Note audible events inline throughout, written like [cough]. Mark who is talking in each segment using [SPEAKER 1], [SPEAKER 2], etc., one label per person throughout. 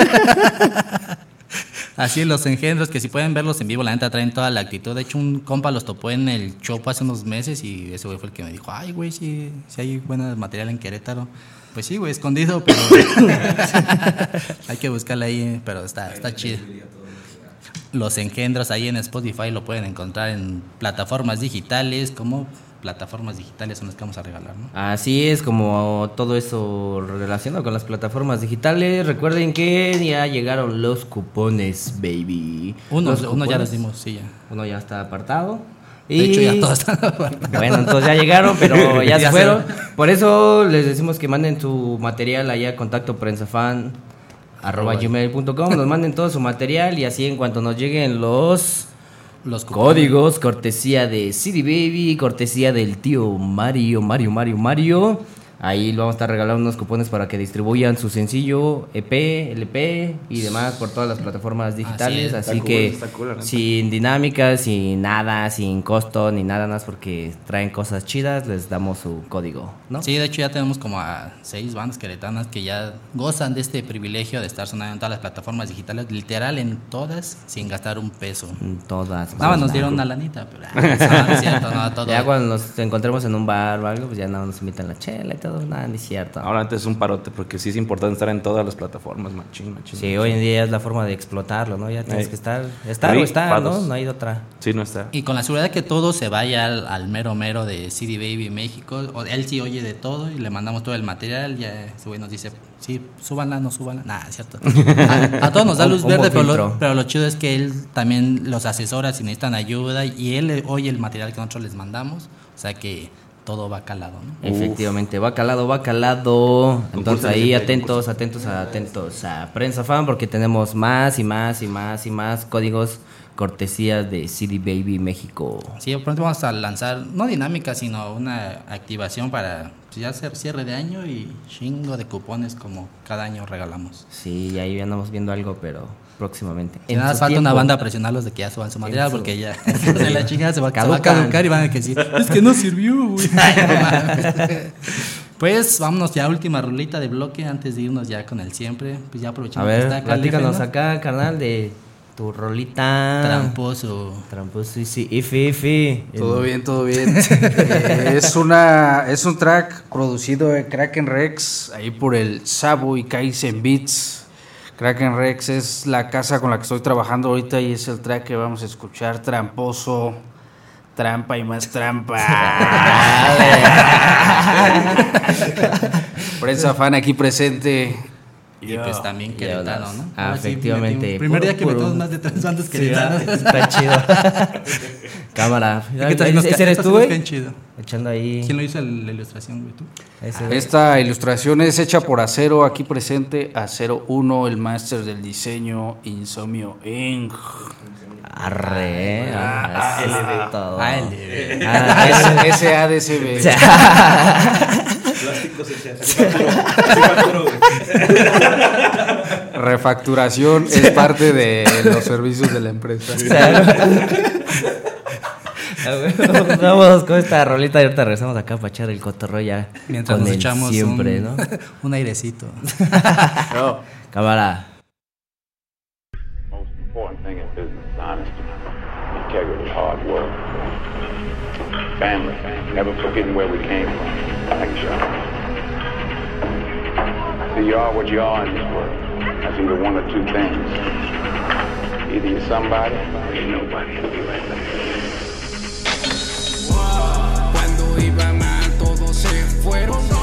[SPEAKER 1] [laughs]
[SPEAKER 2] Así los engendros, que si pueden verlos en vivo, la neta traen toda la actitud. De hecho, un compa los topó en el show hace unos meses y ese güey fue el que me dijo, ay, güey, si sí, hay buen material en Querétaro. Pues sí, güey, escondido, pero [laughs] hay que buscarla ahí, pero está, está chido. Los engendros ahí en Spotify lo pueden encontrar en plataformas digitales como plataformas digitales son las que vamos a regalar, ¿no?
[SPEAKER 3] Así es, como todo eso relacionado con las plataformas digitales. Recuerden que ya llegaron los cupones, baby.
[SPEAKER 2] Uno,
[SPEAKER 3] Los
[SPEAKER 2] uno ya los dimos, sí, ya.
[SPEAKER 3] Uno ya está apartado.
[SPEAKER 2] De hecho, ya todos están apartados.
[SPEAKER 3] Bueno, entonces ya llegaron, pero [laughs] ya,
[SPEAKER 2] Ya
[SPEAKER 3] se fueron.
[SPEAKER 2] se-
[SPEAKER 3] Por eso les decimos que manden su material allá a contacto prensafan arroba gmail.com, nos manden todo su material y así en cuanto nos lleguen los
[SPEAKER 2] Los
[SPEAKER 3] códigos, cortesía de CD Baby, cortesía del tío Mario, Mario, Mario, Mario. Ahí vamos a estar regalando unos cupones para que distribuyan su sencillo EP, LP y demás por todas las plataformas digitales.
[SPEAKER 2] es,
[SPEAKER 3] Así, que
[SPEAKER 4] cool, cool,
[SPEAKER 3] sin dinámicas, sin nada, sin costo ni nada más porque traen cosas chidas, les damos su código, ¿no?
[SPEAKER 2] Sí, de hecho ya tenemos como a seis bandas queretanas que ya gozan de este privilegio de estar sonando en todas las plataformas digitales, literal en todas, sin gastar un peso.
[SPEAKER 3] En Todas.
[SPEAKER 2] Nada más nos dieron una lanita, pero ah, no, no es cierto, no, [laughs] todo.
[SPEAKER 3] Ya cuando nos encontremos en un bar o algo, pues ya nada, nos invitan la chela y todo, nada, ni cierto.
[SPEAKER 4] Ahora antes es un parote porque sí es importante estar en todas las plataformas, machín, machín.
[SPEAKER 3] Sí, hoy en día es la forma de explotarlo, ¿no? Ya tienes que estar, estar o estar, ¿no? No hay otra.
[SPEAKER 4] Sí, no está.
[SPEAKER 2] Y con la seguridad que todo se vaya al, al mero mero de CD Baby México, o él sí oye de todo y le mandamos todo el material, ya ese güey nos dice, sí, súbanla, no súbanla, nada, es cierto. A, a todos nos da [laughs] luz
[SPEAKER 3] un
[SPEAKER 2] verde, pero lo, pero lo chido es que él también los asesora si necesitan ayuda y él oye el material que nosotros les mandamos, o sea que todo va calado, ¿no?
[SPEAKER 3] Efectivamente, va calado, va calado. Entonces ahí atentos, atentos, atentos a Prensa Fan porque tenemos más y más y más y más códigos cortesías de CD Baby México.
[SPEAKER 2] Sí, pronto vamos a lanzar, no dinámica, sino una activación para pues, ya hacer cierre de año y chingo de cupones como cada año regalamos.
[SPEAKER 3] Sí, ahí andamos viendo algo, pero próximamente.
[SPEAKER 2] Y
[SPEAKER 3] En
[SPEAKER 2] nada, falta una banda a presionarlos de que ya suban su material
[SPEAKER 3] su-
[SPEAKER 2] porque ya de [laughs] [laughs] la chingada se va, se va a caducar y van a decir, es que no sirvió, güey. [laughs] Pues vámonos ya, última rulita de bloque antes de irnos ya con el siempre. Pues ya
[SPEAKER 3] A
[SPEAKER 2] aprovechando que
[SPEAKER 3] ver,
[SPEAKER 2] está acá el
[SPEAKER 3] platícanos acá, carnal, de tu rolita.
[SPEAKER 2] Tramposo.
[SPEAKER 3] Tramposo, sí, sí. Ifi, ifi.
[SPEAKER 5] Todo bien, todo bien. Eh, es una es un track producido en Kraken Rex, ahí por el Sabo y Kaizen Beats. Kraken Rex es la casa con la que estoy trabajando ahorita y es el track que vamos a escuchar, Tramposo, Trampa y más trampa. [laughs] Prensa fan aquí presente.
[SPEAKER 2] Y pues también queretano, ¿no?
[SPEAKER 3] Ah,
[SPEAKER 2] sí
[SPEAKER 3] efectivamente.
[SPEAKER 2] primer día que
[SPEAKER 3] Puro,
[SPEAKER 2] metemos más de tres bandas
[SPEAKER 3] Sí, está chido. [laughs] Cámara.
[SPEAKER 2] Nos
[SPEAKER 3] ¿Ese eres tú, güey?
[SPEAKER 2] chido.
[SPEAKER 3] Echando ahí.
[SPEAKER 2] ¿Quién lo hizo la ilustración, güey? ¿Tú?
[SPEAKER 3] ese, güey.
[SPEAKER 5] Esta ilustración es hecha por Acero, aquí presente, Acero 1, el máster del diseño, Insomnio Inc.
[SPEAKER 3] Arre, eh. Ah, es todo.
[SPEAKER 2] Ah, el de- [laughs] [laughs]
[SPEAKER 3] Ah,
[SPEAKER 5] S- SADCB. Refacturación es parte de los servicios de la empresa.
[SPEAKER 3] Vamos con esta rolita y ahorita regresamos acá para echar el cotorro ya.
[SPEAKER 2] Mientras
[SPEAKER 3] con
[SPEAKER 2] nos echamos
[SPEAKER 3] siempre,
[SPEAKER 2] un,
[SPEAKER 3] ¿no? [laughs]
[SPEAKER 2] un airecito.
[SPEAKER 3] Cámara.
[SPEAKER 6] most important thing in business is honesty, integrity, hard work, family, never forgetting where we came from. Like y'all. See, you are what you are in this world. That's either one or two things. Either you're somebody or you're nobody.
[SPEAKER 7] Todos se fueron.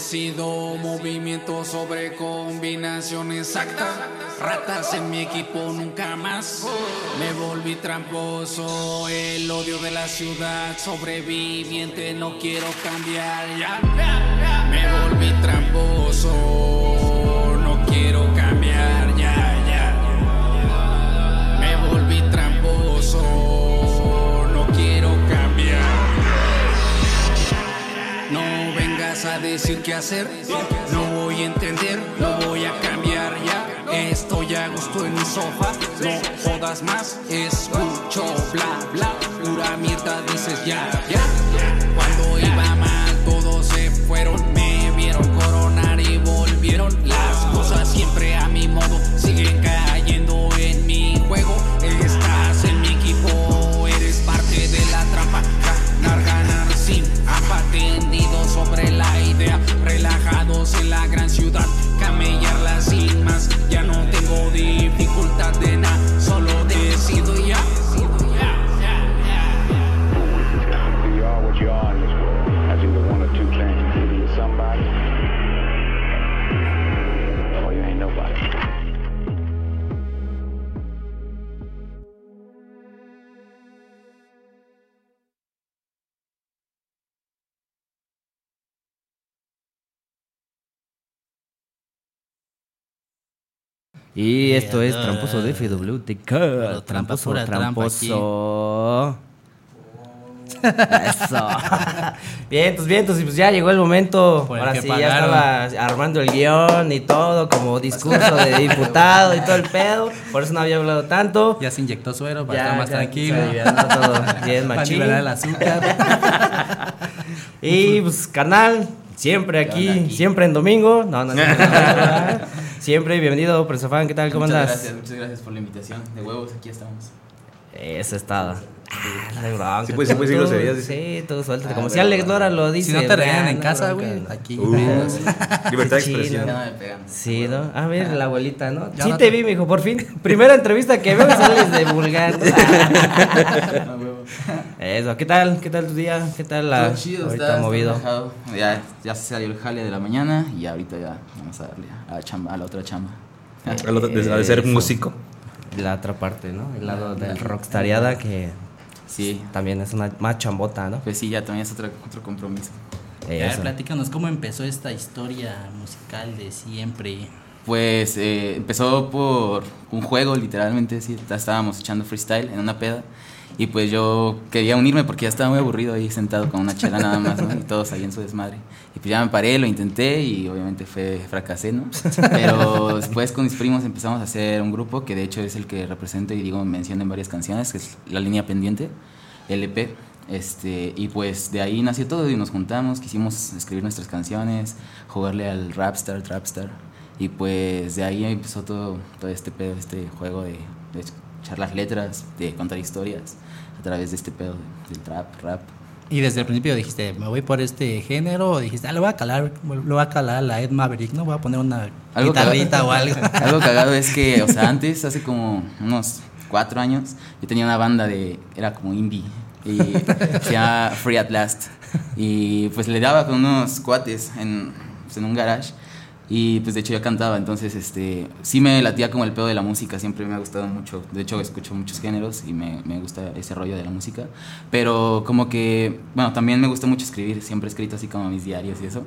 [SPEAKER 7] Decido movimiento sobre combinación exacta. Ratas en mi equipo nunca más. Me volví tramposo. El odio de la ciudad. Sobreviviente, no quiero cambiar ya. Me volví tramposo. No quiero cambiar decir qué hacer. No voy a entender, lo voy a cambiar ya. Estoy a gusto en mi sofá, no jodas más. Escucho bla bla, pura mierda dices ya, ya. Cuando iba mal, todos se fueron, en la
[SPEAKER 3] Y esto es. Tramposo de FWTK. Tramposo, tramposo. [laughs] Eso. Vientos, vientos, y pues ya llegó el momento.
[SPEAKER 2] El
[SPEAKER 3] Ahora sí, ya estaba armando el guion y todo, como discurso de diputado y todo el pedo. Por eso no había hablado tanto.
[SPEAKER 2] Ya se inyectó suero para
[SPEAKER 3] Ya,
[SPEAKER 2] estar más
[SPEAKER 3] ya,
[SPEAKER 2] tranquilo.
[SPEAKER 3] todo bien [laughs]
[SPEAKER 2] Para
[SPEAKER 3] machín.
[SPEAKER 2] nivelar el azúcar. [laughs]
[SPEAKER 3] Y pues, canal, siempre aquí, siempre en domingo. No, no, no. no, no, no. Siempre bienvenido, Presofán, ¿qué tal? ¿Cómo
[SPEAKER 8] muchas
[SPEAKER 3] andas?
[SPEAKER 8] gracias, muchas gracias por la invitación. De huevos, aquí estamos.
[SPEAKER 3] Eso está. Ah, hay bronca.
[SPEAKER 4] Sí, pues, sí, pues, sí, groserías.
[SPEAKER 3] Sí, tú suéltate.
[SPEAKER 8] Ah,
[SPEAKER 3] Como si Alex Lora lo dice.
[SPEAKER 2] Si no te regañan en casa, güey, aquí.
[SPEAKER 4] Uh, libertad de expresión.
[SPEAKER 8] No me pegan.
[SPEAKER 3] Sí, ¿no? A ver, la abuelita, ¿no?
[SPEAKER 2] Ya
[SPEAKER 3] sí
[SPEAKER 2] no
[SPEAKER 3] te
[SPEAKER 2] te-
[SPEAKER 3] vi, mijo, por fin. [laughs] Primera entrevista que veo sales de vulgar. [laughs]
[SPEAKER 8] A. [laughs]
[SPEAKER 3] Eso, ¿qué tal? ¿Qué tal tu día? ¿Qué tal la
[SPEAKER 8] Todo chido,
[SPEAKER 3] ahorita
[SPEAKER 8] está, está
[SPEAKER 3] movido?
[SPEAKER 8] relajado. Ya, ya se salió el jale de la mañana y ahorita ya vamos a darle a la, chamba, a la otra chamba. [laughs]
[SPEAKER 4] Otro- de, de ser músico.
[SPEAKER 3] La otra parte, ¿no? El lado del rockstariada que
[SPEAKER 8] Sí,
[SPEAKER 3] también es una más chambota, ¿no?
[SPEAKER 8] pues sí, ya también es otro, otro compromiso.
[SPEAKER 2] A ver, platícanos cómo empezó esta historia musical de siempre.
[SPEAKER 8] Pues eh, empezó por un juego, literalmente, sí. Estábamos echando freestyle en una peda. Y pues yo quería unirme porque ya estaba muy aburrido ahí sentado con una chela nada más. Y todos ahí en su desmadre. Y pues ya me paré, lo intenté y obviamente fue fracasé, ¿no? Pero después con mis primos empezamos a hacer un grupo que de hecho es el que represento y digo mención en varias canciones, que es La Línea Pendiente, LP. Este, y pues de ahí nació todo y nos juntamos, quisimos escribir nuestras canciones, jugarle al Rapstar, Trapstar. Y pues de ahí empezó todo, todo este pedo, este juego de echar las letras, de contar historias a través de este pedo del trap, rap.
[SPEAKER 2] Y desde el principio dijiste, me voy por este género, o dijiste, ah, le voy a calar, le voy a calar a la Ed Maverick, ¿no? Voy a poner una
[SPEAKER 8] Algo
[SPEAKER 2] guitarrita
[SPEAKER 8] cagado-
[SPEAKER 2] o algo. [laughs]
[SPEAKER 8] algo cagado es que, o sea, antes, hace como unos cuatro años, yo tenía una banda de, era como indie, y [laughs] se llama Free at Last. Y pues le daba con unos cuates en, pues, en un garage. Y pues de hecho yo cantaba, entonces este sí me latía como el pedo de la música, siempre me ha gustado mucho. De hecho escucho muchos géneros y me, me gusta ese rollo de la música. Pero como que, bueno, también me gusta mucho escribir, siempre he escrito así como mis diarios y eso.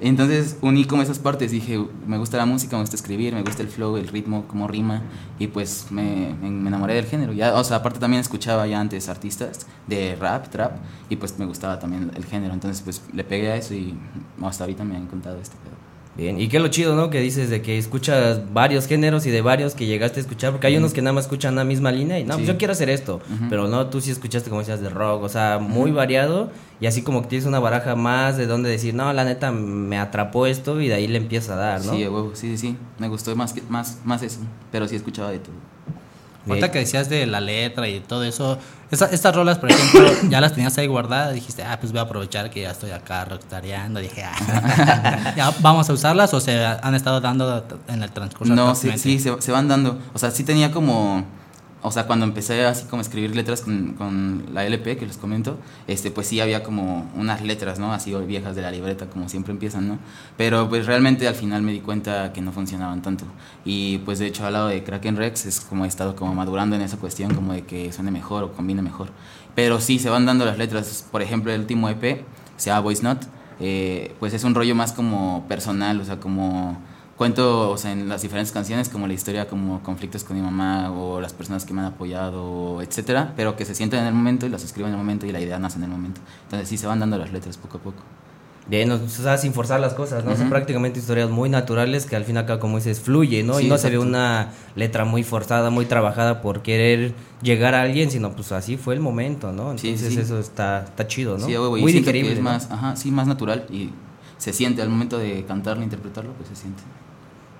[SPEAKER 8] Entonces uní como esas partes, dije, me gusta la música, me gusta escribir, me gusta el flow, el ritmo, cómo rima. Y pues me, me, me enamoré del género. Ya, o sea, aparte también escuchaba ya antes artistas de rap, trap, y pues me gustaba también el género. Entonces pues le pegué a eso y hasta ahorita me han contado este pedo.
[SPEAKER 3] Bien, y qué lo chido, ¿no? Que dices de que escuchas varios géneros y de varios que llegaste a escuchar, porque hay unos que nada más escuchan la misma línea y no, pues yo quiero hacer esto, pero no, tú sí escuchaste como decías de rock, o sea, muy variado y así como que tienes una baraja más de donde decir, no, la neta me atrapó esto y de ahí le empiezas a dar, ¿no?
[SPEAKER 8] Sí, huevo, sí, sí, sí. Me gustó más, que, más, más eso, pero sí escuchaba de todo.
[SPEAKER 2] Ahorita que decías de la letra y todo eso, estas rolas, por ejemplo, [coughs] ya las tenías ahí guardadas, dijiste, ah, pues voy a aprovechar que ya estoy acá rockstareando, dije, ah, [laughs] ya vamos a usarlas o se han estado dando en el transcurso
[SPEAKER 8] No, sí, sí, se, se van dando. O sea, sí tenía como... O sea, cuando empecé así como a escribir letras con, con la LP que les comento, este, pues sí había como unas letras, ¿no? Así viejas de la libreta, como siempre empiezan, ¿no? Pero pues realmente al final me di cuenta que no funcionaban tanto. Y pues de hecho al lado de Kraken Rex es como he estado como madurando en esa cuestión, como de que suene mejor o combine mejor. Pero sí, se van dando las letras. Por ejemplo, el último EP, se llama Voice Not, eh, pues es un rollo más como personal, o sea, como cuento o sea, en las diferentes canciones como la historia como conflictos con mi mamá o las personas que me han apoyado etcétera pero que se sienten en el momento y las escribo en el momento y la idea nace en el momento entonces sí se van dando las letras poco a poco
[SPEAKER 3] Bien, o sea, sin forzar las cosas, ¿no? Son prácticamente historias muy naturales que al fin y al cabo, como dices, fluye, ¿no?
[SPEAKER 8] Sí,
[SPEAKER 3] y no se ve una letra muy forzada, muy trabajada por querer llegar a alguien, sino pues así fue el momento, ¿no?
[SPEAKER 8] Sí,
[SPEAKER 3] Entonces
[SPEAKER 8] sí.
[SPEAKER 3] eso está, está chido, ¿no?
[SPEAKER 8] Sí, a huevo, y
[SPEAKER 3] muy digerible.
[SPEAKER 8] que es
[SPEAKER 3] ¿no?
[SPEAKER 8] más, ajá, sí, más natural y se siente al momento de cantarlo, interpretarlo, pues se siente.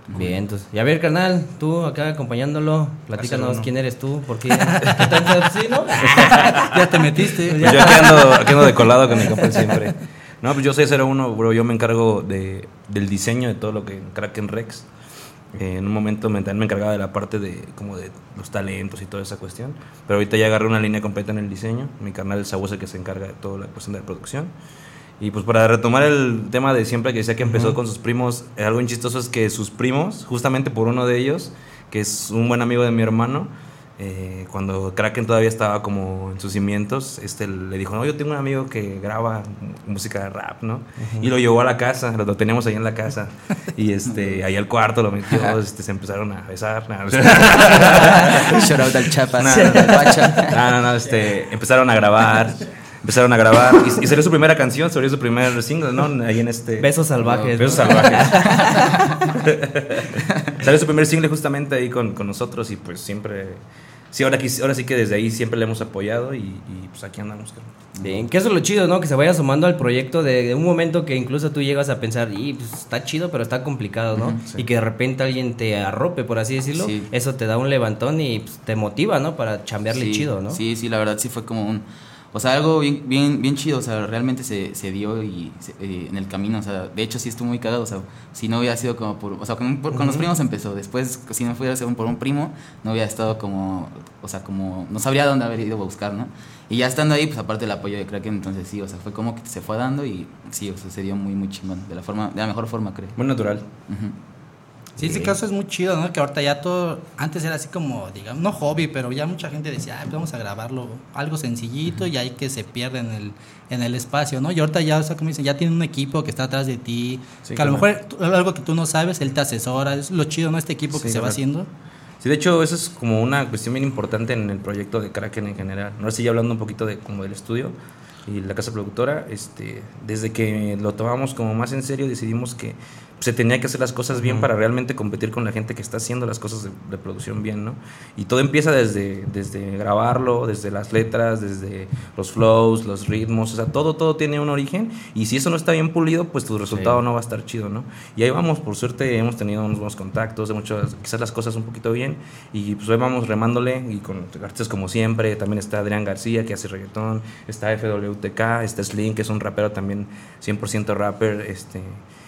[SPEAKER 3] Bien, entonces. Y a ver, carnal, tú acá acompañándolo, platícanos quién eres tú, por qué, [laughs] sí, ¿no? [laughs]
[SPEAKER 2] ya te metiste. [laughs]
[SPEAKER 4] Pues yo aquí ando, aquí ando de colado con mi compa siempre. No, pues yo soy 01, bro. Yo me encargo de, del diseño de todo lo que Kraken Rex. Eh, en un momento me, también me encargaba de la parte de como de los talentos y toda esa cuestión. Pero ahorita ya agarré una línea completa en el diseño. Mi carnal el Sabu es el que se encarga de toda la cuestión de la producción. Y pues para retomar el tema de siempre que decía que empezó con sus primos, eh, algo chistoso es que sus primos, justamente por uno de ellos, que es un buen amigo de mi hermano, eh, cuando Kraken todavía estaba como en sus cimientos, este le dijo, no, yo tengo un amigo que graba música de rap, ¿no? Y lo llevó a la casa, lo, teníamos ahí en la casa. [laughs] Y este, ahí al cuarto lo metió, este, se empezaron a besar. No, [laughs]
[SPEAKER 8] Shout out al Chapa,
[SPEAKER 4] No,
[SPEAKER 8] al Pacha.
[SPEAKER 4] no, no, no, este, empezaron a grabar, empezaron a grabar. Y, y salió su primera canción, salió su primer single, ¿no? Ahí en este...
[SPEAKER 3] Besos salvajes.
[SPEAKER 4] Besos
[SPEAKER 3] ¿no?
[SPEAKER 4] salvajes. [laughs] Salió su primer single justamente ahí con, con nosotros y pues siempre... Sí, ahora, quis- ahora sí que desde ahí siempre le hemos apoyado y, y, pues aquí andamos.
[SPEAKER 3] Bien, que eso es lo chido, ¿no? Que se vaya sumando al proyecto de, de un momento que incluso tú llegas a pensar, y pues está chido, pero está complicado, ¿no?
[SPEAKER 4] sí.
[SPEAKER 3] Y que de repente alguien te arrope, por así decirlo,
[SPEAKER 8] Sí.
[SPEAKER 3] eso te da un levantón y pues, te motiva, ¿no? Para chambearle
[SPEAKER 8] Sí,
[SPEAKER 3] chido, ¿no?
[SPEAKER 8] Sí, sí, la verdad sí fue como un... O sea, algo bien, bien, bien chido, o sea, realmente se, se dio y se- eh, en el camino, o sea, de hecho sí estuvo muy cagado, o sea, si no hubiera sido como por... O sea, con, por- con los primos empezó, después si no fuera por un primo, no hubiera estado como... O sea, como... No sabría dónde haber ido a buscar, ¿no? Y ya estando ahí, pues aparte el apoyo de Kraken, entonces sí, o sea, fue como que se fue dando y sí, o sea, se dio muy, muy chingón, de la forma, de la mejor forma, creo.
[SPEAKER 4] Muy natural.
[SPEAKER 8] Ujú.
[SPEAKER 2] Sí, ese caso es muy chido, ¿no? Que ahorita ya todo, antes era así como, digamos, no hobby, pero ya mucha gente decía, "Ay, pues vamos a grabarlo algo sencillito y hay que se pierde en el, en el espacio, ¿no? Y ahorita ya, o sea, como dicen, ya tiene un equipo que está atrás de ti,
[SPEAKER 4] Sí,
[SPEAKER 2] que a lo mejor algo que tú no sabes, él te asesora, es lo chido, ¿no? Este equipo que
[SPEAKER 4] Sí,
[SPEAKER 2] se va haciendo.
[SPEAKER 4] Sí, de hecho, eso es como una cuestión bien importante en el proyecto de Kraken en general. Sé si ya hablando un poquito de como del estudio y la casa productora, este, desde que lo tomamos como más en serio, decidimos que se tenía que hacer las cosas bien para realmente competir con la gente que está haciendo las cosas de, de producción bien, ¿no? Y todo empieza desde, desde grabarlo, desde las letras, desde los flows, los ritmos, o sea, todo, todo tiene un origen. Y si eso no está bien pulido, pues tu resultado no va a estar chido, ¿no? Y ahí vamos, por suerte hemos tenido unos buenos contactos, hecho quizás las cosas un poquito bien. Y pues ahí vamos remándole y con artistas como siempre, también está Adrián García que hace reggaetón, está FWTK, está Slim que es un rapero también 100% rapper, este...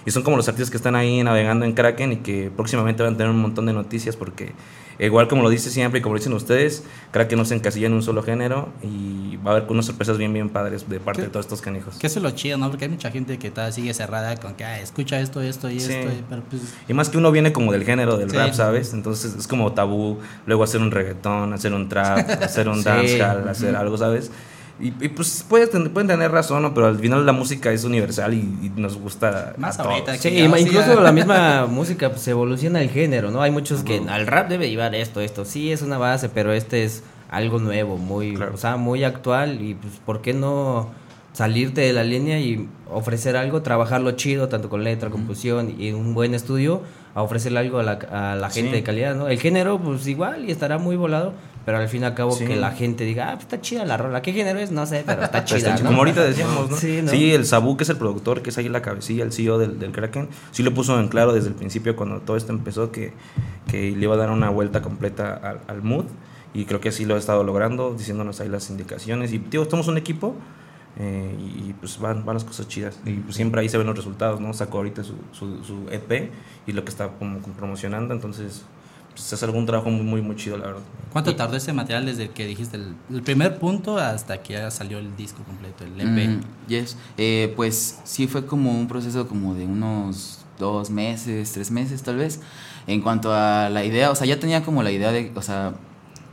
[SPEAKER 4] Y son como los artistas que están ahí navegando en Kraken y que próximamente van a tener un montón de noticias porque, igual como lo dice siempre y como lo dicen ustedes, Kraken no se encasilla en un solo género y va a haber unas sorpresas bien, bien padres de parte
[SPEAKER 2] ¿Qué?
[SPEAKER 4] de todos estos canijos.
[SPEAKER 2] Que eso es lo chido, ¿no? Porque hay mucha gente que todavía sigue cerrada con que, "Ah, escucha esto, esto y
[SPEAKER 4] Sí.
[SPEAKER 2] esto, y- pero pues...
[SPEAKER 4] Y más que uno viene como del género del
[SPEAKER 2] Sí.
[SPEAKER 4] rap, ¿sabes? Entonces es como tabú luego hacer un reggaetón, hacer un trap, [laughs] hacer un
[SPEAKER 3] Sí.
[SPEAKER 4] dancehall, hacer algo, ¿sabes? Y, y, pues pueden, ten- pueden tener razón, ¿no? Pero al final la música es universal y, y nos gusta
[SPEAKER 2] Más
[SPEAKER 4] a
[SPEAKER 2] ahorita
[SPEAKER 4] todos.
[SPEAKER 3] Sí,
[SPEAKER 2] que ya,
[SPEAKER 3] incluso
[SPEAKER 2] ya.
[SPEAKER 3] la [laughs] misma música pues, evoluciona el género, ¿no? Hay muchos que al rap debe llevar esto, esto. Sí, es una base, pero este es algo nuevo, muy,
[SPEAKER 4] Claro.
[SPEAKER 3] o sea, muy actual y pues, ¿por qué no salirte de la línea y ofrecer algo, trabajarlo chido, tanto con letra, composición y un buen estudio, a ofrecerle algo a la, a la gente
[SPEAKER 4] Sí.
[SPEAKER 3] de calidad, ¿no? El género, pues igual y estará muy volado, pero al fin y al cabo
[SPEAKER 4] Sí.
[SPEAKER 3] que la gente diga, ah, pues está chida la rola. ¿Qué género es? No sé, pero está [laughs]
[SPEAKER 4] Está
[SPEAKER 3] chida,
[SPEAKER 4] chido.
[SPEAKER 3] ¿no?
[SPEAKER 4] Como ahorita decíamos, ¿no?
[SPEAKER 3] Sí,
[SPEAKER 4] Sí,
[SPEAKER 3] ¿no?
[SPEAKER 4] el Sabu, que es el productor, que es ahí la cabecilla, el CEO del, del Kraken, sí lo puso en claro desde el principio cuando todo esto empezó que, que le iba a dar una vuelta completa al, al mood y creo que así lo ha estado logrando, diciéndonos ahí las indicaciones y, tío, estamos un equipo eh, y, y, pues van, van las cosas chidas y pues siempre ahí se ven los resultados, ¿no? Sacó ahorita su, su, su EP y lo que está como promocionando, entonces pues, es algún trabajo muy, muy, muy chido, la verdad.
[SPEAKER 2] ¿Cuánto tardó ese material desde que dijiste el, el primer punto hasta que ya salió el disco completo, el EP?
[SPEAKER 8] Mm, yes. Eh, pues sí fue como un proceso como de unos dos meses, tres meses tal vez. En cuanto a la idea, o sea, ya tenía como la idea de, o sea,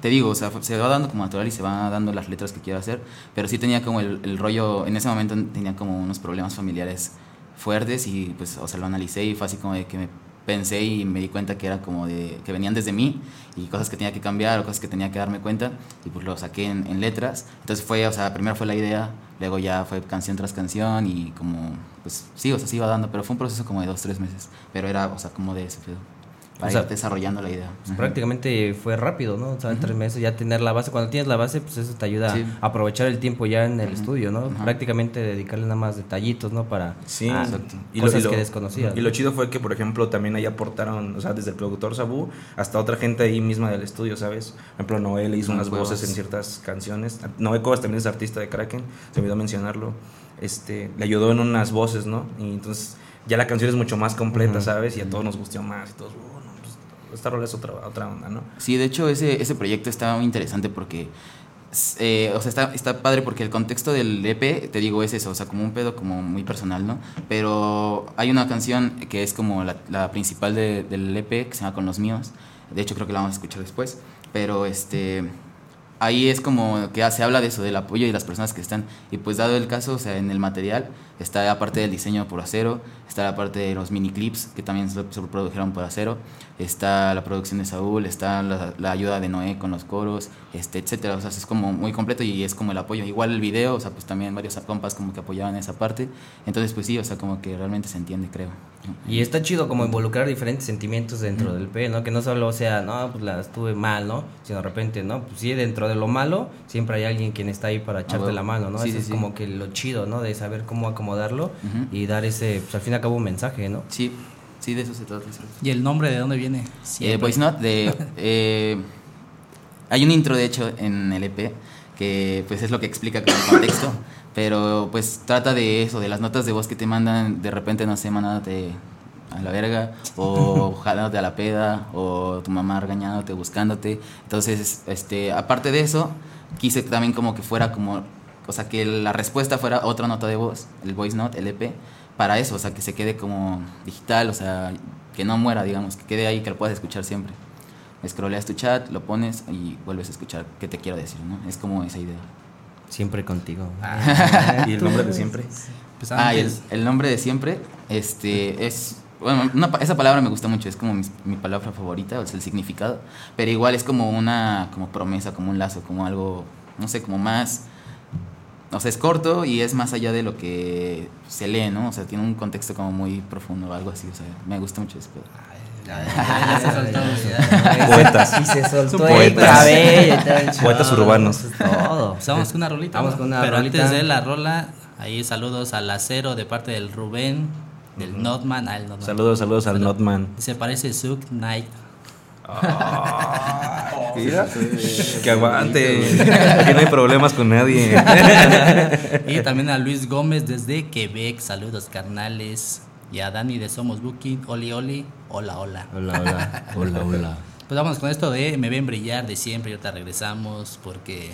[SPEAKER 8] te digo, o sea, se va dando como natural y se van dando las letras que quiero hacer, pero sí tenía como el, el rollo, en ese momento tenía como unos problemas familiares fuertes y pues, o sea, lo analicé y fue así como de que me pensé y me di cuenta que era como de que venían desde mí y cosas que tenía que cambiar o cosas que tenía que darme cuenta y pues lo saqué en, en letras. Entonces fue o sea primero fue la idea luego ya fue canción tras canción y como pues sí o sea se iba dando pero fue un proceso como de dos tres meses pero era o sea como de ese pedo para
[SPEAKER 3] O sea,
[SPEAKER 8] ir desarrollando la idea
[SPEAKER 3] Pues prácticamente fue rápido, ¿no? O sea, en tres meses ya tener la base. Cuando tienes la base, pues eso te ayuda
[SPEAKER 8] Sí.
[SPEAKER 3] a aprovechar el tiempo ya en el estudio, ¿no?
[SPEAKER 8] Ajá.
[SPEAKER 3] Prácticamente dedicarle nada más detallitos, ¿no? Para
[SPEAKER 4] Sí,
[SPEAKER 3] ah,
[SPEAKER 4] exacto.
[SPEAKER 3] cosas que desconocías.
[SPEAKER 4] Y lo chido fue que, por ejemplo, también ahí aportaron, o sea, desde el productor Sabu hasta otra gente ahí misma del estudio, ¿sabes? Por ejemplo, Noé le hizo unas
[SPEAKER 8] huevos.
[SPEAKER 4] voces en ciertas canciones. Noé Cobas también es artista de Kraken, se me olvidó mencionarlo. Este, le ayudó en unas voces, ¿no? Y entonces ya la canción es mucho más completa, ¿sabes? Y a todos nos gustó más y todos, esta rola es otra, otra onda, ¿no?
[SPEAKER 8] Sí, de hecho ese, ese proyecto está muy interesante porque, eh, o sea, está, está padre porque el contexto del EP, te digo, es eso, o sea, como un pedo como muy personal, ¿no? Pero hay una canción que es como la, la principal de- del EP que se llama Con los míos, de hecho creo que la vamos a escuchar después, pero este... Ahí es como que se habla de eso, del apoyo y las personas que están. Y pues dado el caso, o sea, en el material está la parte del diseño por acero, está la parte de los mini clips que también se, produjeron por acero, está la producción de Saúl, está la, la ayuda de Noé con los coros, este, etcétera. O sea, es como muy completo y es como el apoyo. Igual el video, o sea, pues también varios compas como que apoyaban esa parte. Entonces, pues sí, o sea, como que realmente se entiende, creo.
[SPEAKER 3] Y está chido como involucrar diferentes sentimientos dentro del P, ¿no? Que no solo sea, no, pues la estuve mal, ¿no? Sino de repente, ¿no? Pues sí, dentro de lo malo, siempre hay alguien quien está ahí para echarte
[SPEAKER 8] huevo.
[SPEAKER 3] la mano, ¿no?
[SPEAKER 8] Sí,
[SPEAKER 3] Eso
[SPEAKER 8] sí,
[SPEAKER 3] es
[SPEAKER 8] sí.
[SPEAKER 3] como que lo chido, ¿no? De saber cómo acomodarlo
[SPEAKER 8] Ujú.
[SPEAKER 3] y dar ese, pues al fin cabo, un mensaje, ¿no?
[SPEAKER 8] Sí, sí, de eso se trata.
[SPEAKER 2] ¿Y el nombre de dónde viene?
[SPEAKER 8] Eh. Voice Note de... eh, hay un intro, de hecho, en el EP que pues es lo que explica con el contexto, pero pues trata de eso, de las notas de voz que te mandan de repente, no sé, mandándote a la verga, o [laughs] jalándote a la peda, o tu mamá regañándote, buscándote. Entonces, este, aparte de eso, quise también como que fuera como, o sea, que la respuesta fuera otra nota de voz, el voice note, el EP, para eso, o sea, que se quede como digital, o sea, que no muera, digamos, que quede ahí, que lo puedas escuchar siempre. Scrolleas tu chat, lo pones y vuelves a escuchar qué te quiero decir, ¿no? Es como esa idea.
[SPEAKER 3] Siempre contigo. [laughs]
[SPEAKER 4] Y el nombre de siempre.
[SPEAKER 2] Pues
[SPEAKER 8] Ah, y el, el nombre de siempre, este, es, bueno, una esa palabra me gusta mucho, es como mi, mi palabra favorita, o sea, el significado, pero igual es como una, como promesa, como un lazo, como algo, no sé, como más, o sea, es corto y es más allá de lo que se lee, ¿no? O sea, tiene un contexto como muy profundo o algo así, o sea, me gusta mucho eso.
[SPEAKER 4] Poetas.
[SPEAKER 3] Y se soltó
[SPEAKER 4] poetas. Poetas urbanos.
[SPEAKER 3] Todo.
[SPEAKER 2] Pues vamos con una rolita.
[SPEAKER 3] Vamos con una
[SPEAKER 2] Pero
[SPEAKER 3] rolita.
[SPEAKER 2] antes de la rola, ahí saludos al acero de parte del Rubén, del Notman. Ah, el Notman.
[SPEAKER 4] Saludos, saludos al Notman.
[SPEAKER 2] Se parece Suk Knight.
[SPEAKER 4] Mira, [laughs] que aguante. Aquí no hay problemas con nadie. [laughs]
[SPEAKER 2] Y también a Luis Gómez desde Quebec. Saludos, carnales. Y a Dani de Somos Booking. Oli, oli. Hola, hola.
[SPEAKER 3] Hola, hola. Hola, hola.
[SPEAKER 2] Pues vamos con esto de Me ven brillar de siempre. Y ahorita regresamos porque.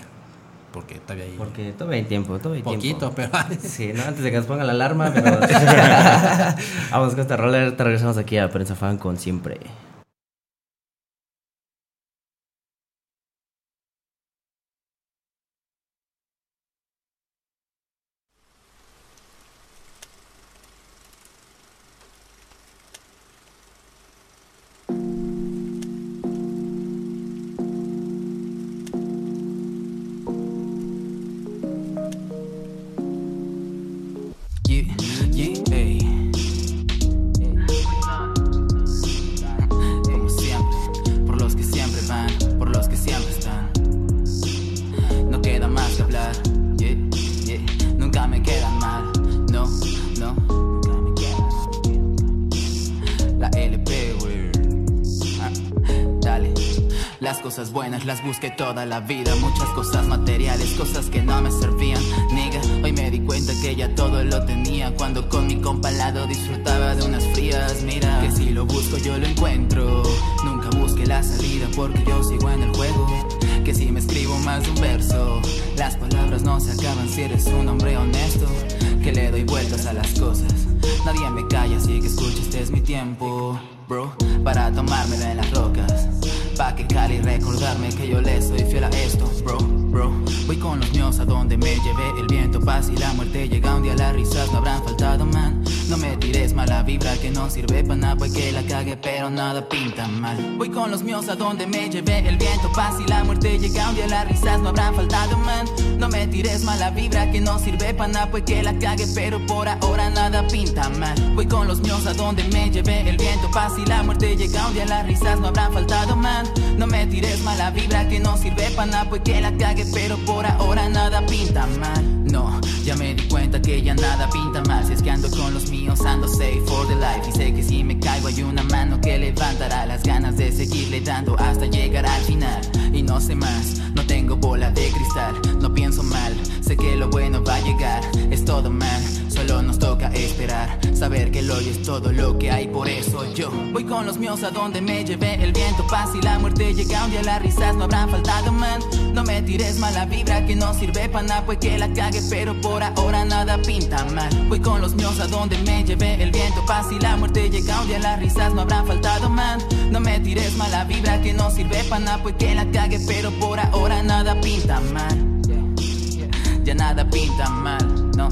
[SPEAKER 2] Porque todavía hay.
[SPEAKER 3] Porque todavía hay tiempo, todavía hay
[SPEAKER 2] Poquito,
[SPEAKER 3] tiempo.
[SPEAKER 2] pero. [laughs]
[SPEAKER 3] Sí, ¿no? Antes de que nos ponga la alarma, pero... Vamos con esta rola, ahorita regresamos aquí a Prensa Fan con Siempre.
[SPEAKER 8] Salida porque yo sigo en el juego. Que si me escribo más de un verso, las palabras no se acaban si eres un hombre honesto. Que le doy vueltas a las cosas. Nadie me calla, así que escucha, este es mi tiempo, bro. Para tomármela en las rocas. Pa' que Cali recordarme que yo le soy fiel a esto, bro, bro. Voy con los míos a donde me lleve el viento, paz y la muerte llega un día, las risas no habrán faltado, man. No me tires mala vibra que no sirve para nada, pues que la cague, pero nada pinta mal. Voy con los míos a donde me lleve el viento, paz y la muerte llega un día, las risas no habrán faltado, man. No me tires mala vibra que no sirve para nada, pues que la cague, pero por ahora nada pinta mal. Voy con los míos a donde me lleve el viento, paz y la muerte llega un día, las risas no habrán faltado, man. No me tires mala vibra que no sirve para nada, pues que la cague, pero por ahora nada pinta mal. No, ya me di cuenta que ya nada pinta mal. Si es que ando con los míos, ando safe for the life. Y sé que si me caigo hay una mano que levantará las ganas de seguirle dando hasta llegar al final. Y no sé más, no tengo bola de cristal, no pienso mal. Sé que lo bueno va a llegar, es todo mal. Solo nos toca esperar, saber que el hoy es todo lo que hay. Por eso yo voy con los míos a donde me lleve el viento. Paz y la muerte llega un día, las risas no habrán faltado, man. No me tires mala vibra que no sirve para nada, pues que la cague, pero por ahora nada pinta mal. Voy con los míos a donde me lleve el viento. Paz y la muerte llega un día, las risas no habrán faltado, man. No me tires mala vibra que no sirve para nada, pues que la cague, pero por ahora nada pinta mal. Ya nada pinta mal, no.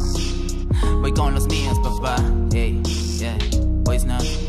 [SPEAKER 8] Voy con los míos, papá. Hey, yeah, boys not.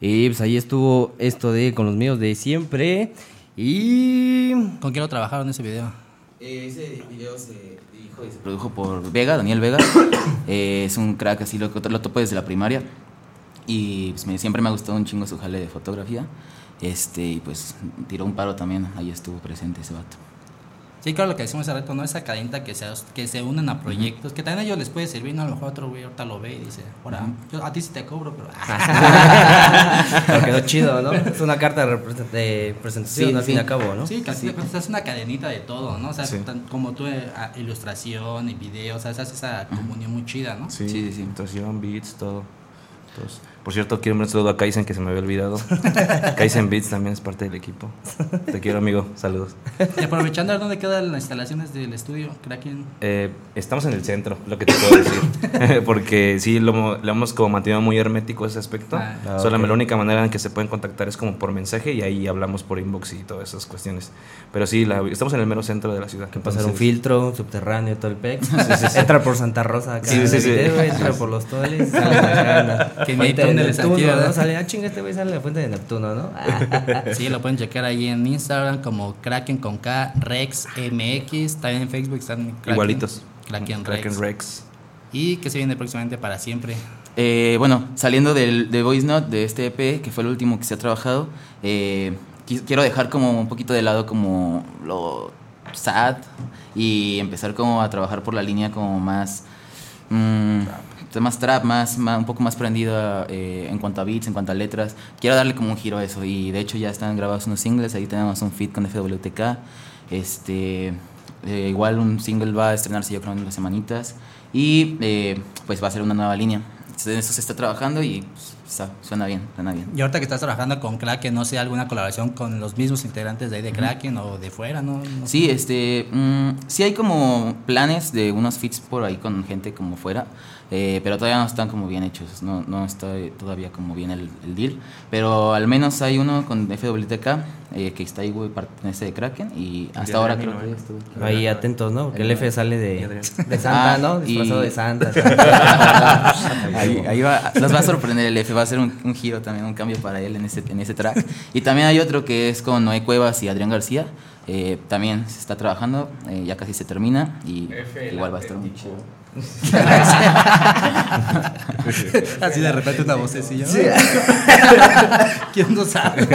[SPEAKER 9] Y
[SPEAKER 3] pues ahí estuvo esto de con los míos de siempre. Y.
[SPEAKER 2] ¿Con quién lo trabajaron ese video?
[SPEAKER 8] ese video se dirigió y se produjo por Vega, Daniel Vega. [coughs] Eh, es un crack así, lo, lo topo desde la primaria. Y pues, me- siempre me ha gustado un chingo su jale de fotografía. Este, y pues tiró un paro también, ahí estuvo presente ese vato.
[SPEAKER 2] Sí, claro, lo que decimos hace rato, ¿no? Esa cadenta que se, que se unen a proyectos, que también a ellos les puede servir, ¿no? A lo mejor otro güey ahorita lo ve y dice, ahora, yo a ti sí te cobro, pero... [laughs]
[SPEAKER 3] Pero quedó chido, ¿no? Es una carta de, presentación
[SPEAKER 2] Sí,
[SPEAKER 3] al fin y al cabo, ¿no?
[SPEAKER 2] Sí, cuentas es una cadenita de todo, ¿no? O sea,
[SPEAKER 4] Sí.
[SPEAKER 2] tan- como tú, eh, ilustración y video, o sea, se hace esa comunión muy chida, ¿no?
[SPEAKER 4] Sí,
[SPEAKER 8] Sí, sí,
[SPEAKER 4] beats, todo. Todos. Por cierto, quiero un saludo a Kaizen que se me había olvidado. [laughs] Kaizen Beats también es parte del equipo. Te quiero, amigo. Saludos.
[SPEAKER 2] Y aprovechando, ¿dónde quedan las instalaciones del estudio, Kraken?
[SPEAKER 4] Eh, estamos en el centro, lo que te puedo decir. [laughs] Porque sí, lo, lo hemos como mantenido muy hermético ese aspecto.
[SPEAKER 2] Ah.
[SPEAKER 3] Ah,
[SPEAKER 4] Solamente
[SPEAKER 3] ok.
[SPEAKER 4] la única manera en que se pueden contactar es como por mensaje y ahí hablamos por inbox y todas esas cuestiones. Pero sí, la- estamos en el mero centro de la ciudad.
[SPEAKER 3] Que pasar un filtro, un subterráneo, todo el pex. Entra por Santa Rosa acá.
[SPEAKER 4] Sí, sí, sí.
[SPEAKER 3] video, Entra por los toles. [laughs]
[SPEAKER 2] Que
[SPEAKER 3] fuente de Neptuno,
[SPEAKER 2] ¿verdad?
[SPEAKER 3] ¿no? Sale, ah, chinga, este güey sale de la fuente de Neptuno, ¿no? [laughs]
[SPEAKER 2] Sí, lo pueden checar ahí en Instagram como Kraken con K, Rex MX, también en Facebook están Kraken,
[SPEAKER 4] Igualitos.
[SPEAKER 2] Kraken,
[SPEAKER 4] Kraken
[SPEAKER 2] Rex.
[SPEAKER 4] Rex.
[SPEAKER 2] Y que se viene próximamente para siempre.
[SPEAKER 8] Eh, bueno, saliendo del, de Voice Note, de este EP, que fue el último que se ha trabajado, eh, qui- quiero dejar como un poquito de lado como lo sad y empezar como a trabajar por la línea como más... mm, más trap, más, más- un poco más prendido eh, en cuanto a beats, en cuanto a letras. Quiero darle como un giro a eso y de hecho ya están grabados unos singles, ahí tenemos un feat con FWTK. Este, eh, igual un single va a estrenarse yo creo en unas semanitas y eh, pues va a ser una nueva línea. En eso se está trabajando y pues, está- suena bien, suena bien.
[SPEAKER 2] Y ahorita que estás trabajando con Kraken, no sé, alguna colaboración con los mismos integrantes de ahí de Kraken o de fuera, ¿no? No sé.
[SPEAKER 8] Sí, este, mm, sí hay como planes de unos fits por ahí con gente como fuera. Eh, pero todavía no están como bien hechos, no, no está todavía como bien el, el deal, pero al menos hay uno con FWTK eh, que está ahí, güey, pertenece de Kraken y hasta ahora creo que estuvo-
[SPEAKER 3] Ahí atentos, ¿no? Que el F sale de, [laughs] de Santa,
[SPEAKER 8] Ah,
[SPEAKER 3] ¿no?
[SPEAKER 8] y-
[SPEAKER 3] Disfrazado de Santa. [laughs]
[SPEAKER 8] ahí, ahí va, los va a sorprender el F, va a ser un, un giro también, un cambio para él en ese, en ese track. Y también hay otro que es con Noé Cuevas y Adrián García, eh, también se está trabajando, eh, ya casi se termina y igual va a estar muy chido. [laughs]
[SPEAKER 2] Así de repente una vocecilla. [laughs] ¿Quién no sabe?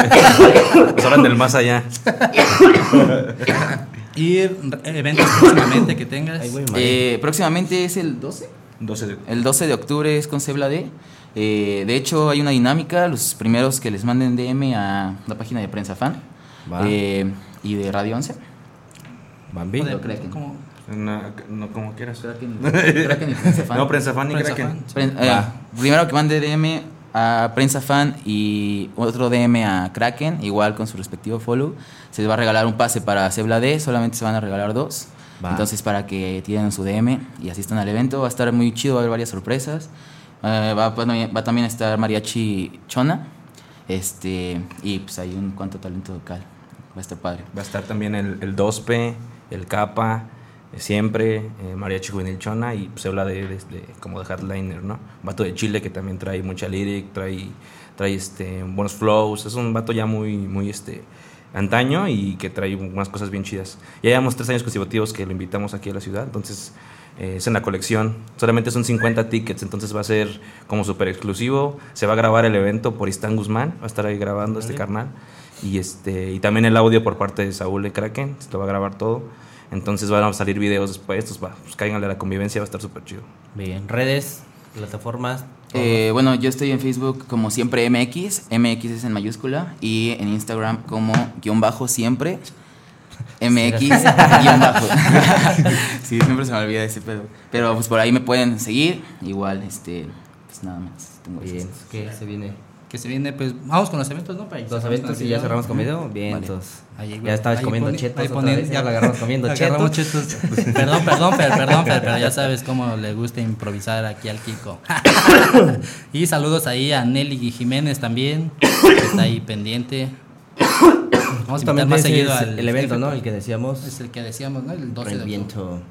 [SPEAKER 4] Nos hablan del más allá. [coughs]
[SPEAKER 2] Y eventos próximamente que tengas.
[SPEAKER 8] Eh, próximamente es el 12.
[SPEAKER 4] 12 de-
[SPEAKER 8] El 12 de octubre es con Cebla D. Eh, de hecho, hay una dinámica. Los primeros que les manden DM a la página de Prensa Fan eh, y de Radio 11.
[SPEAKER 3] Bambi.
[SPEAKER 2] Joder,
[SPEAKER 8] Kraken.
[SPEAKER 2] como
[SPEAKER 4] No, no como quieras.
[SPEAKER 8] Kraken, Kraken y Prensa Fan.
[SPEAKER 4] No, prensa fan y
[SPEAKER 2] Prensa
[SPEAKER 4] Kraken.
[SPEAKER 2] Fan, sí.
[SPEAKER 8] Pren- eh, primero que mande DM a Prensa Fan y otro DM a Kraken, igual con su respectivo follow. Se les va a regalar un pase para Cebla D, solamente se van a regalar dos.
[SPEAKER 3] Va.
[SPEAKER 8] Entonces, para que tienen su DM y asistan al evento, va a estar muy chido, va a haber varias sorpresas. Eh, va, va también- va también a estar Mariachi Chona. Este, y pues hay un cuanto talento local. Va a estar padre.
[SPEAKER 4] Va a estar también el, el 2P, el Capa, siempre, eh, Mariachi Juvenil Chona y se habla de, de- de- como de headliner, ¿no? Vato de Chile que también trae mucha lyric, trae, trae este, buenos flows, es un vato ya muy, muy este, antaño y que trae unas cosas bien chidas. Ya llevamos tres años consecutivos que lo invitamos aquí a la ciudad, entonces eh, es en la colección, solamente son 50 tickets, entonces va a ser como súper exclusivo, se va a grabar el evento por Istán Guzmán, va a estar ahí grabando este carnal. Y, este, y también el audio por parte de Saúl de Kraken, se lo va a grabar todo. Entonces van a salir videos después, pues, va, pues cáiganle a la convivencia, va a estar súper chido.
[SPEAKER 3] Bien. Redes, plataformas.
[SPEAKER 8] Eh, bueno, yo estoy en Facebook como siempre MX, MX es en mayúscula, y en Instagram como guion bajo siempre, [laughs] MX [laughs] guion bajo. [laughs] sí, siempre se me olvida ese pedo. Pero pues por ahí me pueden seguir, igual, este, pues nada más. Tengo
[SPEAKER 3] Bien. ¿Qué se viene?
[SPEAKER 2] Que se viene, pues vamos con los eventos, ¿no? Para cerramos
[SPEAKER 3] eventos y ya cerramos con video. Bien,
[SPEAKER 8] Vale.
[SPEAKER 3] entonces.
[SPEAKER 2] Ahí,
[SPEAKER 3] ya estabas
[SPEAKER 2] ahí
[SPEAKER 3] comiendo
[SPEAKER 2] pone-
[SPEAKER 3] chetos
[SPEAKER 2] ahí
[SPEAKER 3] otra
[SPEAKER 2] ponen-
[SPEAKER 3] vez, ya lo [laughs] agarramos comiendo chetos.
[SPEAKER 2] chetos. perdón, perdón, Fer, perdón, Fer, pero ya sabes cómo le gusta improvisar aquí al Kiko. [laughs] y saludos ahí a Nelly Jiménez también, que está ahí pendiente. [coughs] Vamos a más seguido al
[SPEAKER 3] el evento, ¿no?
[SPEAKER 2] jefe.
[SPEAKER 3] El que decíamos.
[SPEAKER 2] Es el que decíamos, ¿no? El 12 de octubre.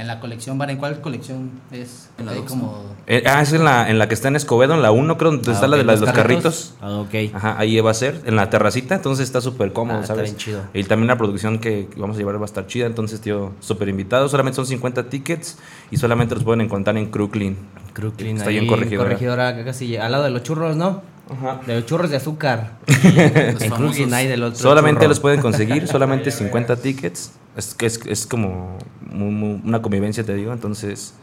[SPEAKER 2] En la colección ¿en cuál colección es? Como...
[SPEAKER 4] Eh, ah, es en la, en la que está en Escobedo, en la 1, creo, donde
[SPEAKER 3] Ah,
[SPEAKER 4] está la de, la de
[SPEAKER 3] los
[SPEAKER 4] los carritos.
[SPEAKER 3] Ah, ok.
[SPEAKER 4] Ajá, ahí va a ser, en la terracita, entonces está súper cómodo,
[SPEAKER 3] Ah, está
[SPEAKER 4] ¿sabes?
[SPEAKER 3] bien chido.
[SPEAKER 4] Y también la producción que, que vamos a llevar va a estar chida, entonces, tío, súper invitado. Solamente son 50 tickets y solamente los pueden encontrar en Crooklyn.
[SPEAKER 3] Crooklyn,
[SPEAKER 4] Está
[SPEAKER 3] ahí
[SPEAKER 4] ahí en Corregidora.
[SPEAKER 3] Corregidora, casi al lado de los churros, ¿no?
[SPEAKER 4] Ajá.
[SPEAKER 3] De los churros de azúcar. [laughs] En hay del otro.
[SPEAKER 4] Solamente
[SPEAKER 3] churro.
[SPEAKER 4] los pueden conseguir, [laughs] solamente 50 tickets. Es que es, es como mu- mu- una convivencia, te digo, entonces...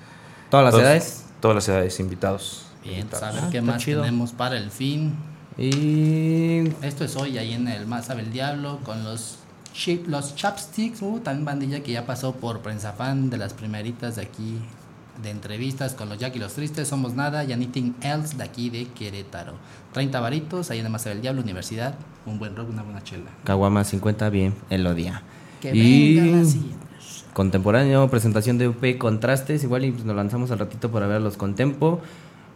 [SPEAKER 3] Todas las
[SPEAKER 4] todos-
[SPEAKER 3] edades.
[SPEAKER 4] Todas las edades, invitados.
[SPEAKER 2] Bien, pues, a
[SPEAKER 4] Invitados.
[SPEAKER 2] ver
[SPEAKER 3] Ah,
[SPEAKER 2] qué más
[SPEAKER 3] chido.
[SPEAKER 2] tenemos para el fin.
[SPEAKER 3] Y.
[SPEAKER 2] Esto es hoy ahí en el Más Sabe el Diablo con los los chapsticks, uh, también bandilla que ya pasó por Prensa Fan de las primeritas de aquí de entrevistas con los Jack y los Tristes, Somos Nada y Anything Else de aquí de Querétaro. 30 varitos ahí en el Más Sabe el Diablo, Universidad, un buen rock, una buena chela.
[SPEAKER 3] Caguama 50, bien, el día.
[SPEAKER 2] Que
[SPEAKER 3] y.
[SPEAKER 2] venga la siguiente.
[SPEAKER 3] Contemporáneo, presentación de UP Contrastes. Igual y pues, nos lanzamos al ratito para ver los Contempo.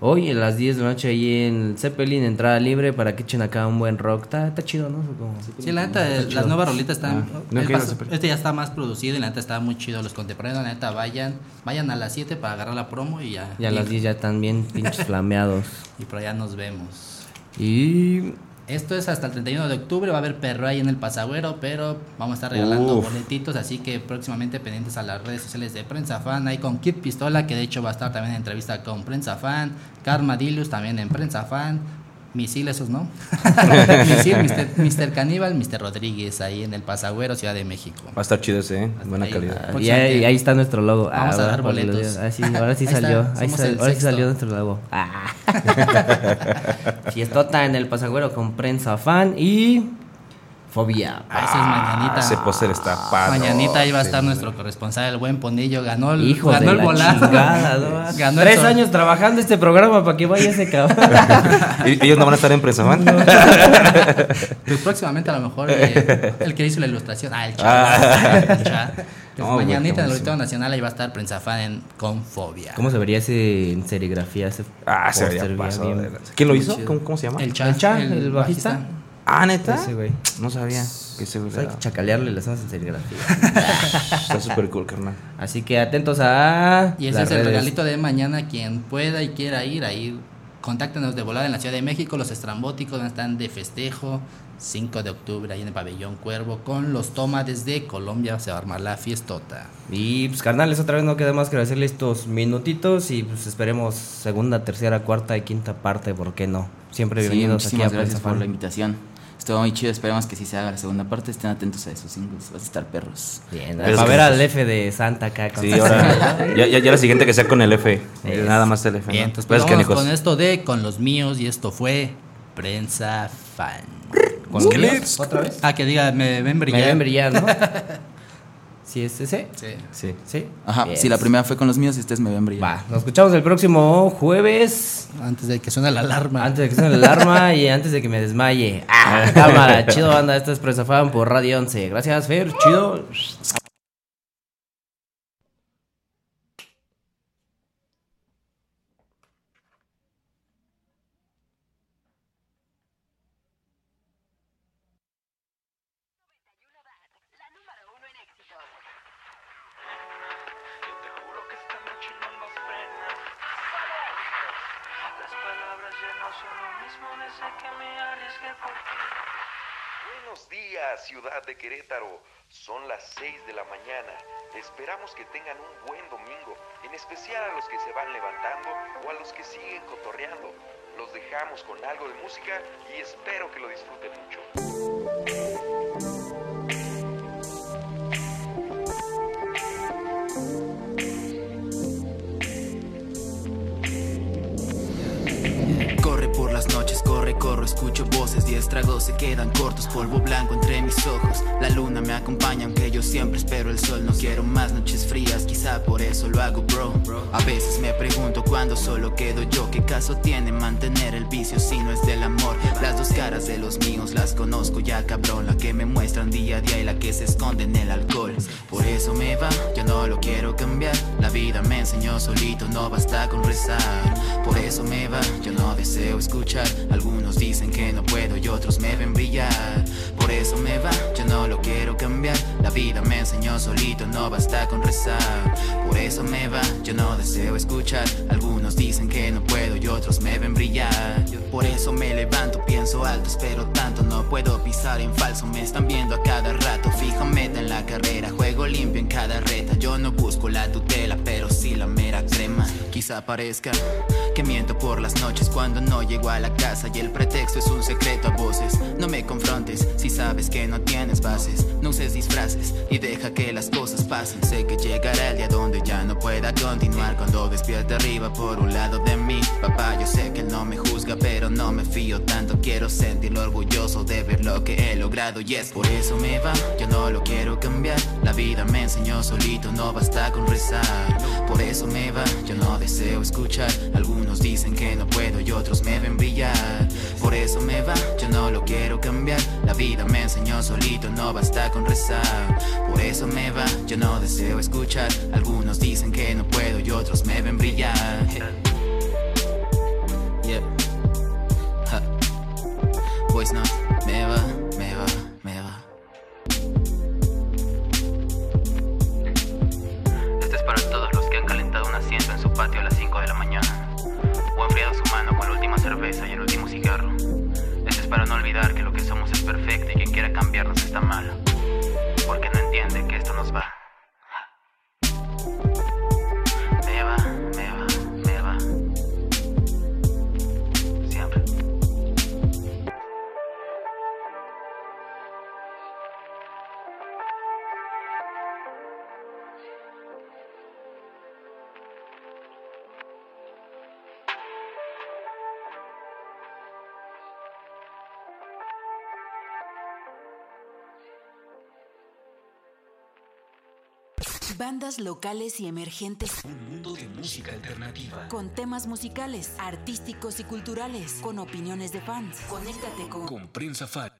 [SPEAKER 3] Hoy a las 10 de la noche ahí en Zeppelin, entrada libre para que echen acá un buen rock. Está, está chido, ¿no? Como-
[SPEAKER 2] Sí, la neta, las
[SPEAKER 3] chido.
[SPEAKER 2] nuevas rolitas están.
[SPEAKER 4] no
[SPEAKER 2] pas-
[SPEAKER 4] saber.
[SPEAKER 2] este ya está más producido y la neta está muy chido. Los contemporáneos, la neta, vayan, vayan a las 7 para agarrar la promo y ya.
[SPEAKER 3] Y a las 10 ya están bien pinches [laughs] flameados.
[SPEAKER 2] Y por allá nos vemos.
[SPEAKER 3] Y.
[SPEAKER 2] Esto es hasta el 31 de octubre, va a haber perro ahí en el pasagüero, pero vamos a estar regalando
[SPEAKER 4] Uf.
[SPEAKER 2] boletitos, así que próximamente pendientes a las redes sociales de Prensa Fan, ahí con Kid Pistola, que de hecho va a estar también en entrevista con Prensa Fan, Karma Dilius también en Prensa Fan, Misil esos, ¿no? Misil, Mr. Mr. Caníbal, Mr. Rodríguez ahí en el pasagüero, Ciudad de México.
[SPEAKER 4] Va a estar chido ese, ¿eh? Buena
[SPEAKER 2] ahí.
[SPEAKER 4] calidad.
[SPEAKER 3] Y ahí, ahí está nuestro logo.
[SPEAKER 2] Vamos a dar boletos.
[SPEAKER 3] Ah, sí, [laughs] ahora sí
[SPEAKER 2] Ahí está,
[SPEAKER 3] salió. Ahí, sal- ahora sí salió nuestro logo. Ah. [laughs] Fiestota en el pasagüero con prensa fan y. Fobia.
[SPEAKER 2] Ah, ese es mañanita.
[SPEAKER 4] Ese póster está padre.
[SPEAKER 2] Mañanita ahí va a estar nuestro corresponsal, el buen Ponillo, ganó el,
[SPEAKER 3] Hijo
[SPEAKER 2] ganó
[SPEAKER 3] de
[SPEAKER 2] el
[SPEAKER 3] la
[SPEAKER 2] volado.
[SPEAKER 3] chingada, [laughs] ¿no?
[SPEAKER 2] Ganó el
[SPEAKER 3] Tres años trabajando este programa para que vaya ese cabrón. [laughs]
[SPEAKER 4] ¿Y- ¿Ellos no van a estar en prensa, man? [laughs]
[SPEAKER 2] Pues próximamente a lo mejor eh, el que hizo la ilustración. Ah, el chat. chat. Pues
[SPEAKER 4] No, güey,
[SPEAKER 2] mañanita en el. Auditorio Nacional ahí va a estar Prensa Fan en Confobia.
[SPEAKER 3] ¿Cómo se vería ese en serigrafía? Ese
[SPEAKER 4] Ah, se veía
[SPEAKER 3] bien-
[SPEAKER 4] pasado
[SPEAKER 3] bien-.
[SPEAKER 4] ¿Quién lo hizo?
[SPEAKER 3] chido.
[SPEAKER 4] ¿Cómo, cómo se llama?
[SPEAKER 2] El Cha,
[SPEAKER 3] ¿El Cha, el bajista?
[SPEAKER 4] Ah, neta.
[SPEAKER 3] Ese güey.
[SPEAKER 4] No sabía que ese güey
[SPEAKER 3] Hay que chacalearle las zonas en serigrafía. [laughs]
[SPEAKER 4] Está súper cool, carnal.
[SPEAKER 3] Así que atentos a.
[SPEAKER 2] Y ese
[SPEAKER 3] las
[SPEAKER 2] es el
[SPEAKER 3] redes.
[SPEAKER 2] regalito de mañana. Quien pueda y quiera ir ahí, contáctenos de volada en la Ciudad de México. Los estrambóticos están de festejo. 5 de octubre ahí en el pabellón Cuervo con los tomas desde Colombia. Se va a armar la fiestota.
[SPEAKER 3] Y pues carnales, otra vez no queda más que agradecerle estos minutitos y pues esperemos segunda, tercera, cuarta y quinta parte, ¿por qué no? Siempre
[SPEAKER 10] Sí,
[SPEAKER 3] bienvenidos aquí a
[SPEAKER 10] gracias
[SPEAKER 3] Prensa
[SPEAKER 10] por la
[SPEAKER 3] Fan.
[SPEAKER 10] invitación. Estuvo muy chido, esperemos que sí se haga la segunda parte. Estén atentos a esos singles, vas a estar perros.
[SPEAKER 3] Bien,
[SPEAKER 4] Pero que
[SPEAKER 3] ver
[SPEAKER 4] no
[SPEAKER 3] al F de Santa acá. con
[SPEAKER 4] Sí, ahora. ya, ya, ya la siguiente que sea con el F.
[SPEAKER 3] Es.
[SPEAKER 4] Nada más el F. ¿no?
[SPEAKER 2] Bien, entonces
[SPEAKER 4] Pues,
[SPEAKER 2] pues,
[SPEAKER 4] canicos.
[SPEAKER 2] con esto de Con los míos. Y esto fue Prensa Fan.
[SPEAKER 3] ¿Con los míos? ¿Otra vez?
[SPEAKER 2] Ah, que diga, me ven brillar.
[SPEAKER 3] Me ven brillar, ¿no? [laughs] ¿Sí es ese?
[SPEAKER 2] Sí.
[SPEAKER 4] Sí.
[SPEAKER 3] ¿Sí?
[SPEAKER 10] Ajá, si la primera fue con los míos, ustedes me ven brillar.
[SPEAKER 3] Va, nos escuchamos el próximo jueves.
[SPEAKER 2] Antes de que suene la alarma.
[SPEAKER 3] Antes de que suene la alarma [laughs] y antes de que me desmaye. Ah, cámara, chido banda, esto es Presa Fan por Radio 11. Gracias, Fer, chido.
[SPEAKER 11] 6 de la mañana. Esperamos que tengan un buen domingo, en especial a los que se van levantando o a los que siguen cotorreando. Los dejamos con algo de música y espero que lo disfruten mucho.
[SPEAKER 8] Corro, escucho voces y estragos se quedan cortos, polvo blanco entre mis ojos. La luna me acompaña aunque yo siempre espero el sol. No quiero más noches frías, quizá por eso lo hago, bro. A veces me pregunto cuándo solo quedo yo. ¿Qué caso tiene mantener el vicio si no es del amor? Las dos caras de los míos las conozco ya, cabrón. La que me muestran día a día y la que se esconde en el alcohol. Por eso me va, yo no lo quiero cambiar. La vida me enseñó solito, no basta con rezar. Por eso me va, yo no deseo escuchar. Algunos dicen que no puedo y otros me ven brillar. Por eso me va, yo no lo quiero cambiar. La vida me enseñó solito, no basta con rezar. Por eso me va, yo no deseo escuchar. Algunos dicen que no puedo y otros me ven brillar. Por eso me levanto, pienso alto, espero tanto. No puedo pisar en falso, me están viendo a cada rato. Fijo meta en la carrera, juego limpio en cada reta. Yo no busco la tutela, pero sí la mera crema. Quizá parezca que miento por las noches cuando no llego a la casa y el pretexto es un secreto a voces. No me confrontes si sabes que no tienes bases. No uses disfraces y deja que las cosas pasen. Sé que llegará el día donde ya no pueda continuar cuando despierte arriba por un lado de mí. Papá, yo sé que no me juzga, pero no me fío tanto. Quiero sentirlo orgulloso de ver lo que he logrado y es por eso me va. Yo no lo quiero cambiar. La vida me enseñó solito, no basta con rezar. Por eso me va, yo no deseo escuchar. Algunos dicen que no puedo y otros me ven brillar. Por eso me va, yo no lo quiero cambiar. La vida me enseñó solito, no basta con rezar. Por eso me va, yo no deseo escuchar. Algunos dicen que no puedo y otros me ven brillar. Voice note,
[SPEAKER 12] Bandas locales y emergentes.
[SPEAKER 1] Un mundo de música alternativa.
[SPEAKER 12] Con temas musicales, artísticos y culturales. Con opiniones de fans. Conéctate con.
[SPEAKER 1] Con Prensa Fan.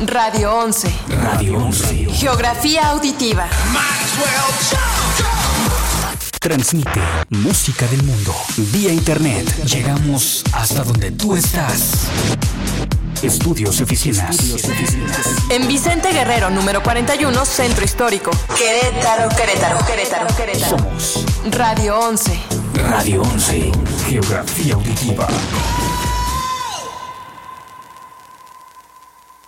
[SPEAKER 13] Radio 11.
[SPEAKER 1] Radio 11.
[SPEAKER 13] Geografía auditiva.
[SPEAKER 1] Transmite música del mundo vía internet. Llegamos hasta donde tú estás. Estudios y oficinas.
[SPEAKER 13] En Vicente Guerrero, número 41, Centro Histórico. Querétaro, Querétaro, Querétaro, Querétaro.
[SPEAKER 1] Somos
[SPEAKER 13] Radio 11.
[SPEAKER 1] Radio 11. Geografía auditiva.